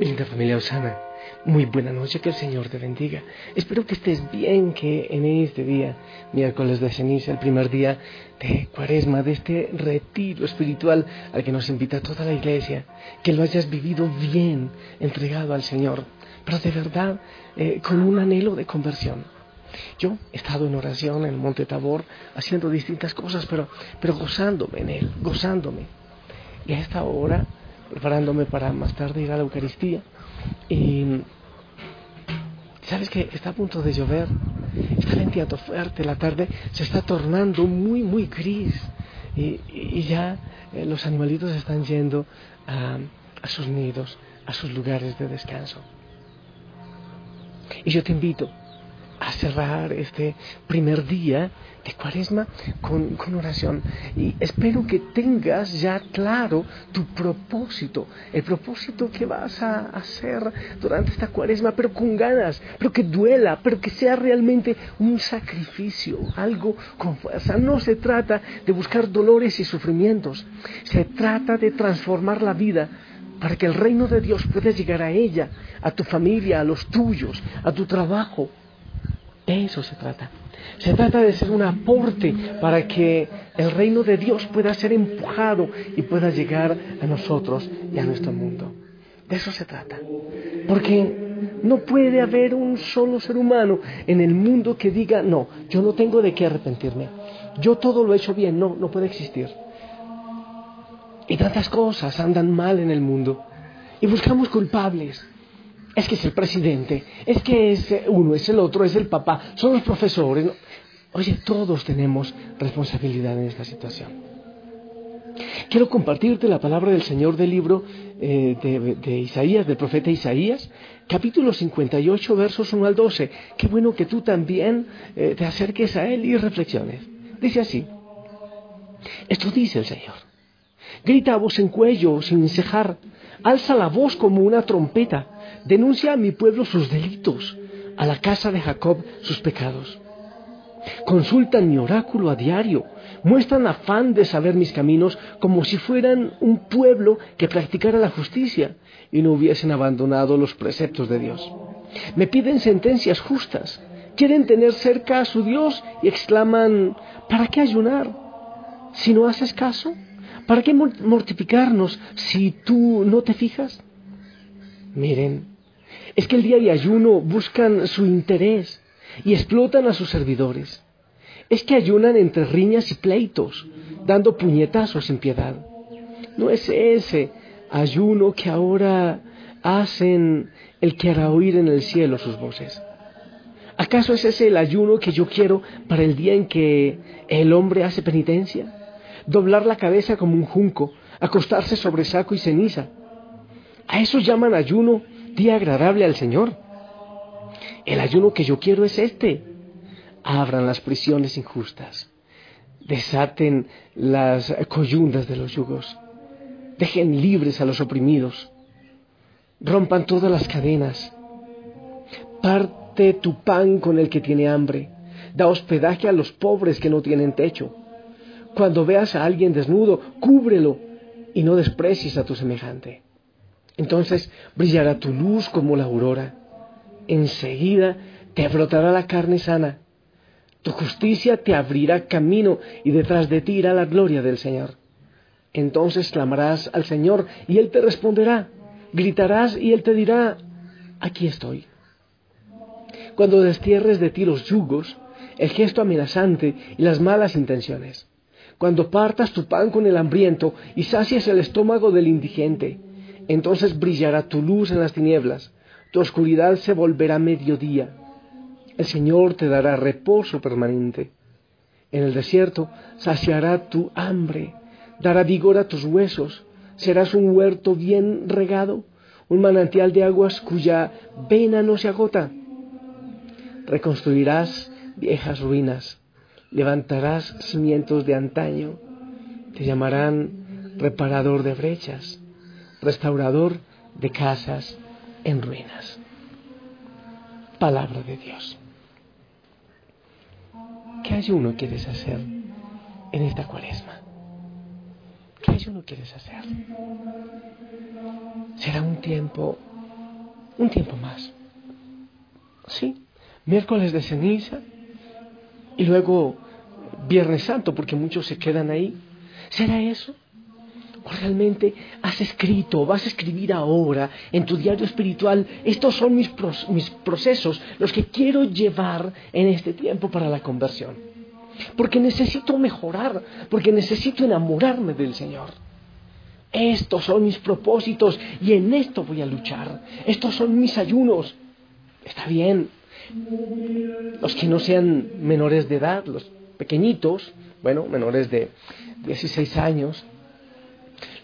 Linda familia Osana, muy buena noche, que el Señor te bendiga. Espero que estés bien, que en este día, miércoles de ceniza, el primer día de cuaresma, de este retiro espiritual al que nos invita toda la iglesia, que lo hayas vivido bien, entregado al Señor, pero de verdad eh, con un anhelo de conversión. Yo he estado en oración en el Monte Tabor, haciendo distintas cosas, pero, pero gozándome en Él, gozándome. Y a esta hora preparándome para más tarde ir a la Eucaristía. Y sabes que está a punto de llover, está venteando fuerte, la tarde se está tornando muy, muy gris. Y, ya eh, los animalitos están yendo a, a sus nidos, a sus lugares de descanso. Y yo te invito a cerrar este primer día de cuaresma con, oración. Y espero que tengas ya claro tu propósito, el propósito que vas a hacer durante esta cuaresma, pero con ganas, pero que duela, pero que sea realmente un sacrificio, algo con fuerza. No se trata de buscar dolores y sufrimientos, se trata de transformar la vida para que el reino de Dios pueda llegar a ella, a tu familia, a los tuyos, a tu trabajo, de eso se trata. Se trata de ser un aporte para que el reino de Dios pueda ser empujado y pueda llegar a nosotros y a nuestro mundo. De eso se trata. Porque no puede haber un solo ser humano en el mundo que diga, no, yo no tengo de qué arrepentirme. Yo todo lo he hecho bien. No, no puede existir. Y tantas cosas andan mal en el mundo. Y buscamos culpables es que es el presidente, es que es uno, es el otro, es el papá, son los profesores. Oye, todos tenemos responsabilidad en esta situación. Quiero compartirte la palabra del Señor del libro eh, de, Isaías, del profeta Isaías, capítulo 58, versos 1 al 12. Qué bueno que tú también eh, te acerques a él y reflexiones. Dice así, esto dice el Señor. Grita a voz en cuello, sin cejar, alza la voz como una trompeta Denuncia a mi pueblo sus delitos, a la casa de Jacob sus pecados. Consultan mi oráculo a diario, muestran afán de saber mis caminos como si fueran un pueblo que practicara la justicia y no hubiesen abandonado los preceptos de Dios. Me piden sentencias justas, quieren tener cerca a su Dios y exclaman, ¿para qué ayunar? Si no haces caso, ¿para qué mortificarnos si tú no te fijas? Miren, es que el día de ayuno buscan su interés y explotan a sus servidores. Es que ayunan entre riñas y pleitos, dando puñetazos sin piedad. No es ese ayuno que ahora hacen el que hará oír en el cielo sus voces. ¿Acaso es ese el ayuno que yo quiero para el día en que el hombre hace penitencia? Doblar la cabeza como un junco, acostarse sobre saco y ceniza. A eso llaman ayuno día agradable al Señor. El ayuno que yo quiero es este. Abran las prisiones injustas. Desaten las coyundas de los yugos. Dejen libres a los oprimidos. Rompan todas las cadenas. Parte tu pan con el que tiene hambre. Da hospedaje a los pobres que no tienen techo. Cuando veas a alguien desnudo, cúbrelo y no desprecies a tu semejante. Entonces brillará tu luz como la aurora. Enseguida te brotará la carne sana. Tu justicia te abrirá camino y detrás de ti irá la gloria del Señor. Entonces clamarás al Señor y Él te responderá. Gritarás y Él te dirá, aquí estoy. Cuando destierres de ti los yugos, el gesto amenazante y las malas intenciones. Cuando partas tu pan con el hambriento y sacies el estómago del indigente entonces brillará tu luz en las tinieblas, tu oscuridad se volverá mediodía. El Señor te dará reposo permanente. En el desierto saciará tu hambre, dará vigor a tus huesos, serás un huerto bien regado, un manantial de aguas cuya vena no se agota. Reconstruirás viejas ruinas, levantarás cimientos de antaño, te llamarán reparador de brechas restaurador de casas en ruinas. Palabra de Dios. ¿Qué ayuno quieres hacer en esta cuaresma? ¿Qué ayuno quieres hacer? Será un tiempo un tiempo más. Sí, miércoles de ceniza y luego Viernes Santo, porque muchos se quedan ahí. ¿Será eso? ¿O realmente has escrito, vas a escribir ahora en tu diario espiritual, estos son mis, mis procesos, los que quiero llevar en este tiempo para la conversión? Porque necesito mejorar, porque necesito enamorarme del Señor. Estos son mis propósitos y en esto voy a luchar. Estos son mis ayunos. Está bien. Los que no sean menores de edad, los pequeñitos, bueno, menores de 16 años,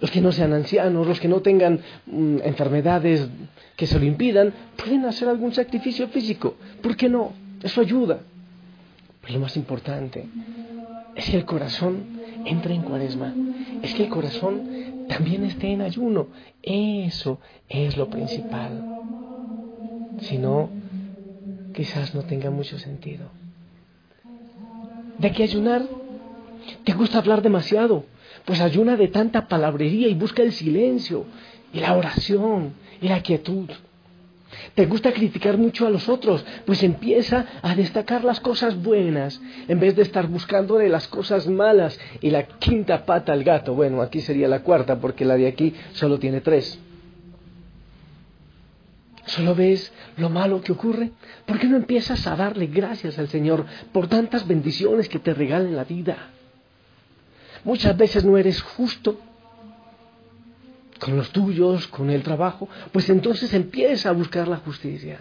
los que no sean ancianos, los que no tengan mm, enfermedades que se lo impidan, pueden hacer algún sacrificio físico. ¿Por qué no? Eso ayuda. Pero lo más importante es que el corazón entre en cuaresma, es que el corazón también esté en ayuno. Eso es lo principal. Si no, quizás no tenga mucho sentido. ¿De qué ayunar? ¿Te gusta hablar demasiado? Pues ayuna de tanta palabrería y busca el silencio y la oración y la quietud. ¿Te gusta criticar mucho a los otros? Pues empieza a destacar las cosas buenas en vez de estar buscando de las cosas malas y la quinta pata al gato. Bueno, aquí sería la cuarta porque la de aquí solo tiene tres. ¿Solo ves lo malo que ocurre? ¿Por qué no empiezas a darle gracias al Señor por tantas bendiciones que te regala en la vida? Muchas veces no eres justo con los tuyos, con el trabajo, pues entonces empieza a buscar la justicia.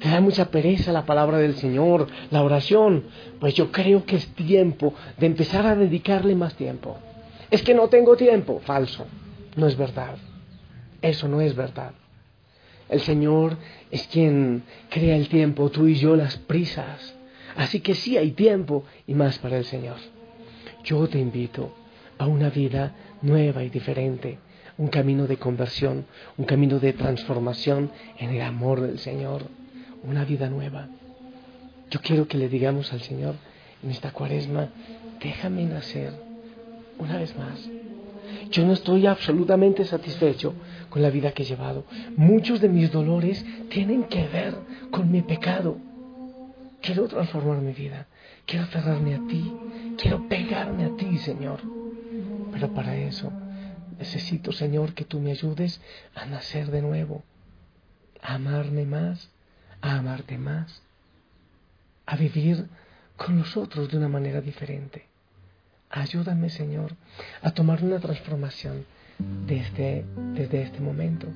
Te da mucha pereza la palabra del Señor, la oración, pues yo creo que es tiempo de empezar a dedicarle más tiempo. Es que no tengo tiempo, falso, no es verdad. Eso no es verdad. El Señor es quien crea el tiempo, tú y yo las prisas. Así que sí hay tiempo y más para el Señor. Yo te invito a una vida nueva y diferente, un camino de conversión, un camino de transformación en el amor del Señor, una vida nueva. Yo quiero que le digamos al Señor en esta cuaresma, déjame nacer una vez más. Yo no estoy absolutamente satisfecho con la vida que he llevado. Muchos de mis dolores tienen que ver con mi pecado. Quiero transformar mi vida. Quiero aferrarme a ti. Quiero pegarme a ti, Señor. Pero para eso necesito, Señor, que tú me ayudes a nacer de nuevo. A amarme más. A amarte más. A vivir con los otros de una manera diferente. Ayúdame, Señor, a tomar una transformación desde, desde este momento.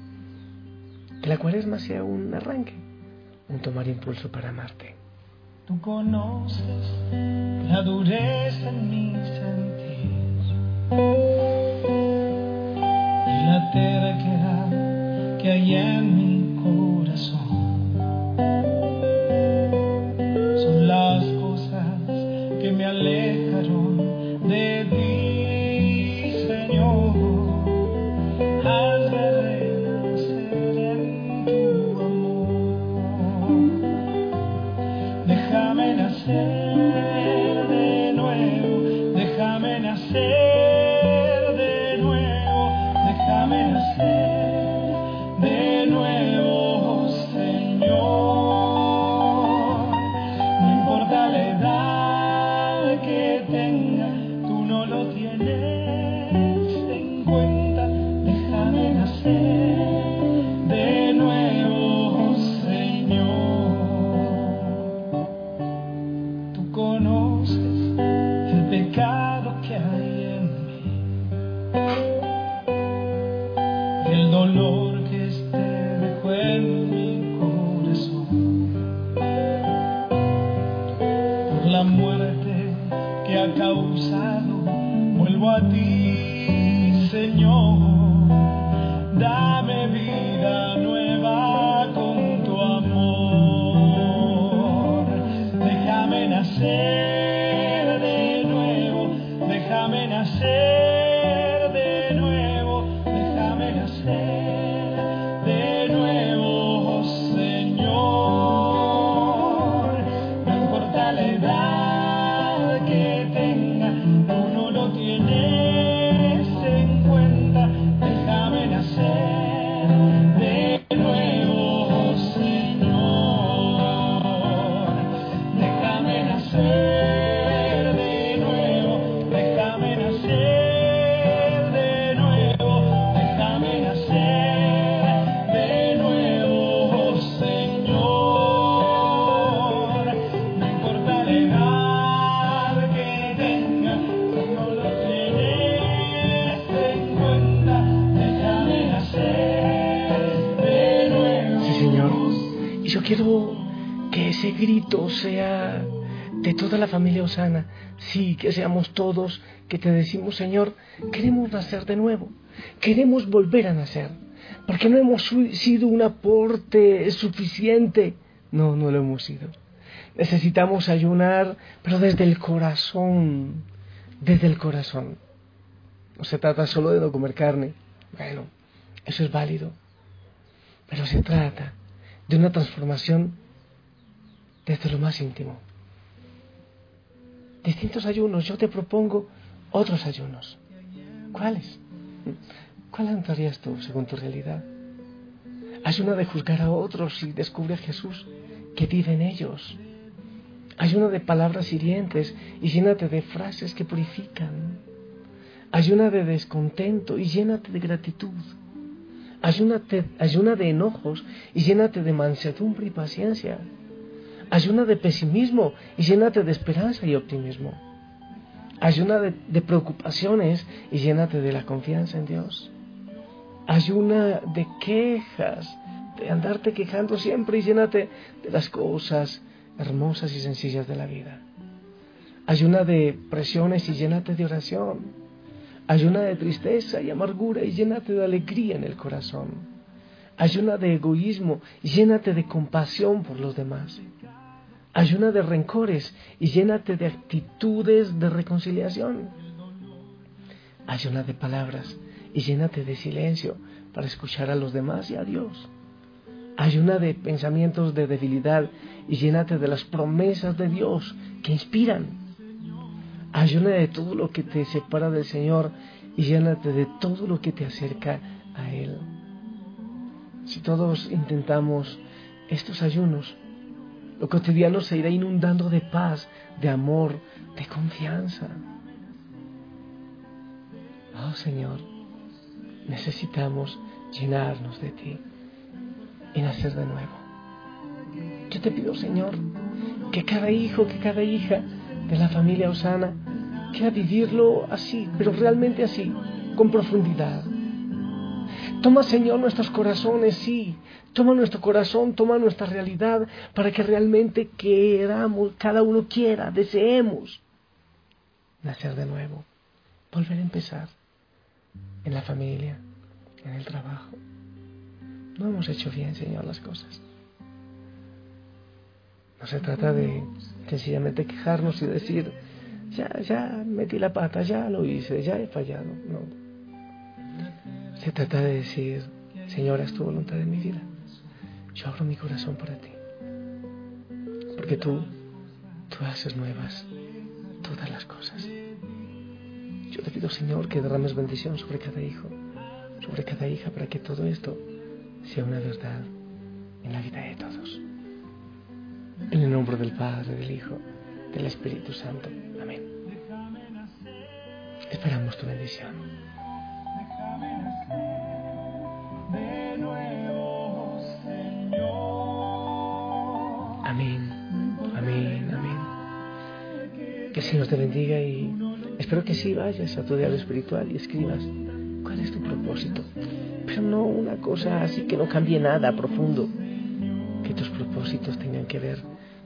Que la cuaresma sea un arranque, un tomar impulso para amarte. Tú conoces la dureza en mi sentir y la terquedad que hay en mi A ti, Señor. Propósito sea de toda la familia Osana, sí, que seamos todos que te decimos, Señor, queremos nacer de nuevo, queremos volver a nacer, porque no hemos sido un aporte suficiente, no, no lo hemos sido. Necesitamos ayunar, pero desde el corazón, desde el corazón. No se trata solo de no comer carne, bueno, eso es válido, pero se trata de una transformación desde lo más íntimo. Distintos ayunos, yo te propongo otros ayunos. ¿Cuáles? ¿Cuál entrarías tú según tu realidad? Ayuna de juzgar a otros y descubre a Jesús que vive en ellos. Ayuna de palabras hirientes y llénate de frases que purifican. Ayuna de descontento y llénate de gratitud. Ayúnate, ayuna de enojos y llénate de mansedumbre y paciencia. Ayuna de pesimismo y llénate de esperanza y optimismo. Ayuna de, de preocupaciones y llénate de la confianza en Dios. Ayuna de quejas, de andarte quejando siempre y llénate de las cosas hermosas y sencillas de la vida. Ayuna de presiones y llénate de oración. Ayuna de tristeza y amargura y llénate de alegría en el corazón. Ayuna de egoísmo y llénate de compasión por los demás. Ayuna de rencores y llénate de actitudes de reconciliación. Ayuna de palabras y llénate de silencio para escuchar a los demás y a Dios. Ayuna de pensamientos de debilidad y llénate de las promesas de Dios que inspiran. Ayuna de todo lo que te separa del Señor y llénate de todo lo que te acerca a Él. Si todos intentamos estos ayunos, lo cotidiano se irá inundando de paz, de amor, de confianza. Oh Señor, necesitamos llenarnos de ti y nacer de nuevo. Yo te pido, Señor, que cada hijo, que cada hija de la familia Osana quiera vivirlo así, pero realmente así, con profundidad. Toma, Señor, nuestros corazones, sí. Toma nuestro corazón, toma nuestra realidad para que realmente queramos, cada uno quiera, deseemos nacer de nuevo, volver a empezar en la familia, en el trabajo. No hemos hecho bien, Señor, las cosas. No se trata de sencillamente quejarnos y decir, ya, ya metí la pata, ya lo hice, ya he fallado. No. Se trata de decir, Señor, es tu voluntad en mi vida. Yo abro mi corazón para ti. Porque tú, tú haces nuevas todas las cosas. Yo te pido, Señor, que derrames bendición sobre cada hijo, sobre cada hija, para que todo esto sea una verdad en la vida de todos. En el nombre del Padre, del Hijo, del Espíritu Santo. Amén. Esperamos tu bendición. Amén, amén, amén. Que el Señor te bendiga y espero que sí vayas a tu diario espiritual y escribas cuál es tu propósito pero no una cosa así que no cambie nada profundo, que tus propósitos tengan que ver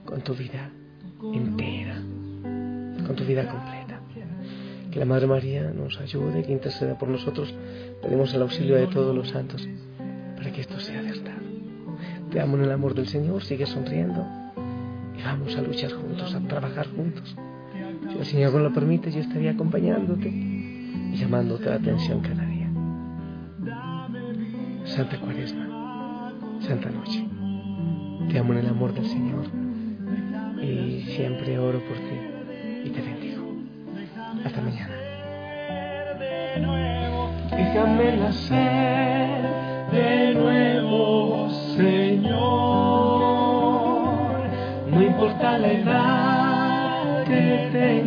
con tu vida entera, con tu vida completa. Que la Madre María nos ayude, que interceda por nosotros. Pedimos el auxilio de todos los santos para que esto sea verdad. Te amo en el amor del Señor, sigue sonriendo y vamos a luchar juntos, a trabajar juntos. Si el Señor no lo permite, yo estaría acompañándote y llamándote la atención cada día. Santa Cuaresma, Santa Noche. Te amo en el amor del Señor y siempre oro por ti y te bendigo. Hasta mañana. Déjame nacer de nuevo, Señor. No importa la edad que tenga,